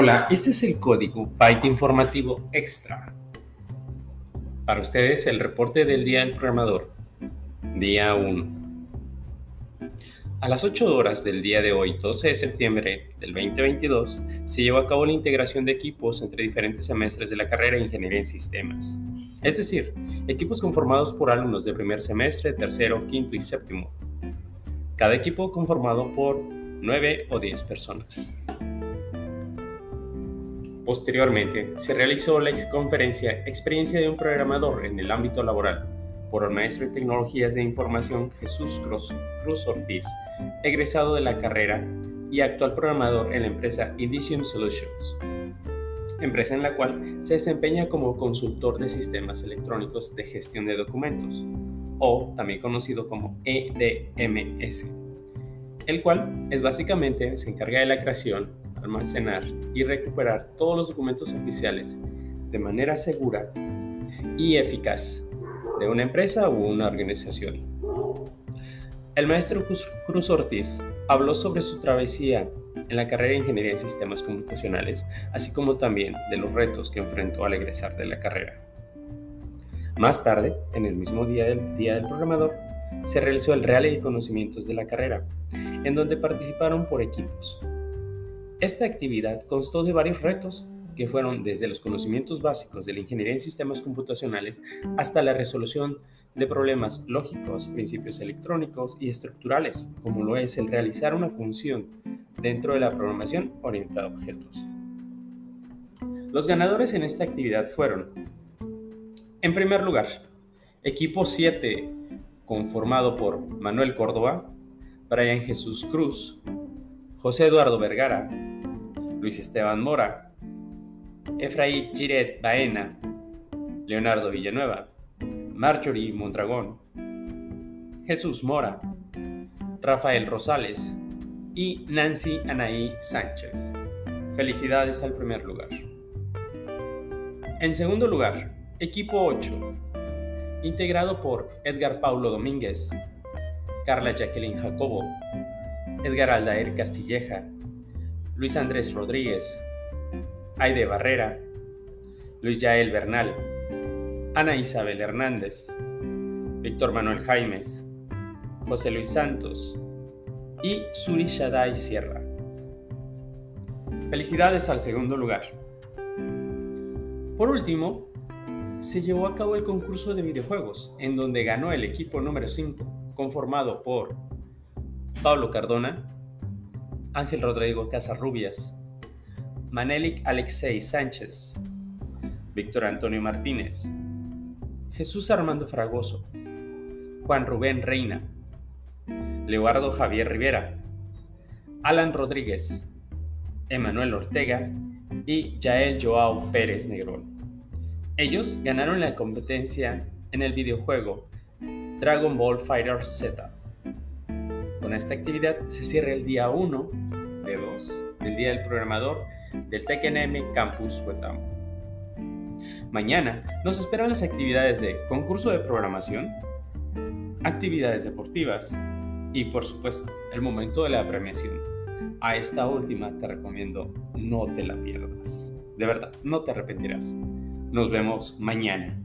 Hola, este es el código Byte Informativo Extra. Para ustedes el reporte del Día del Programador. Día 1. A las 8 horas del día de hoy, 12 de septiembre del 2022, se llevó a cabo la integración de equipos entre diferentes semestres de la carrera de Ingeniería en Sistemas. Es decir, equipos conformados por alumnos de primer semestre, tercero, quinto y séptimo. Cada equipo conformado por 9 o 10 personas. Posteriormente, se realizó la conferencia Experiencia de un programador en el ámbito laboral por el maestro en Tecnologías de Información Jesús Cruz, Ortiz, egresado de la carrera y actual programador en la empresa Edition Solutions, empresa en la cual se desempeña como consultor de sistemas electrónicos de gestión de documentos, o también conocido como EDMS, el cual es básicamente se encarga de la creación, almacenar y recuperar todos los documentos oficiales de manera segura y eficaz de una empresa u una organización. El maestro Cruz Ortiz habló sobre su travesía en la carrera de Ingeniería en Sistemas Computacionales, así como también de los retos que enfrentó al egresar de la carrera. Más tarde, en el mismo día del Día del Programador, se realizó el Real de Conocimientos de la carrera, en donde participaron por equipos, esta actividad constó de varios retos que fueron desde los conocimientos básicos de la ingeniería en sistemas computacionales hasta la resolución de problemas lógicos, principios electrónicos y estructurales, como lo es el realizar una función dentro de la programación orientada a objetos. Los ganadores en esta actividad fueron, en primer lugar, equipo 7, conformado por Manuel Córdoba, Brian Jesús Cruz, José Eduardo Vergara, Luis Esteban Mora, Efraín Chiret Baena, Leonardo Villanueva, Marjorie Mondragón, Jesús Mora, Rafael Rosales y Nancy Anaí Sánchez. Felicidades al primer lugar. En segundo lugar, equipo 8, integrado por Edgar Paulo Domínguez, Carla Jacqueline Jacobo, Edgar Aldair Castilleja, Luis Andrés Rodríguez, Aide Barrera, Luis Yael Bernal, Ana Isabel Hernández, Víctor Manuel Jaimes, José Luis Santos y Suri Shaday Sierra. Felicidades al segundo lugar. Por último, se llevó a cabo el concurso de videojuegos, en donde ganó el equipo número 5, conformado por Pablo Cardona, Ángel Rodrigo Casarrubias, Manelik Alexei Sánchez, Víctor Antonio Martínez, Jesús Armando Fragoso, Juan Rubén Reina, Leoardo Javier Rivera, Alan Rodríguez, Emanuel Ortega y Yael Joao Pérez Negrón. Ellos ganaron la competencia en el videojuego Dragon Ball Fighter Z. Esta actividad se cierra el día 1 de 2 del Día del Programador del TECNM Campus Huetamo. Mañana nos esperan las actividades de concurso de programación, actividades deportivas y por supuesto el momento de la premiación. A esta última te recomiendo no te la pierdas. De verdad, no te arrepentirás. Nos vemos mañana.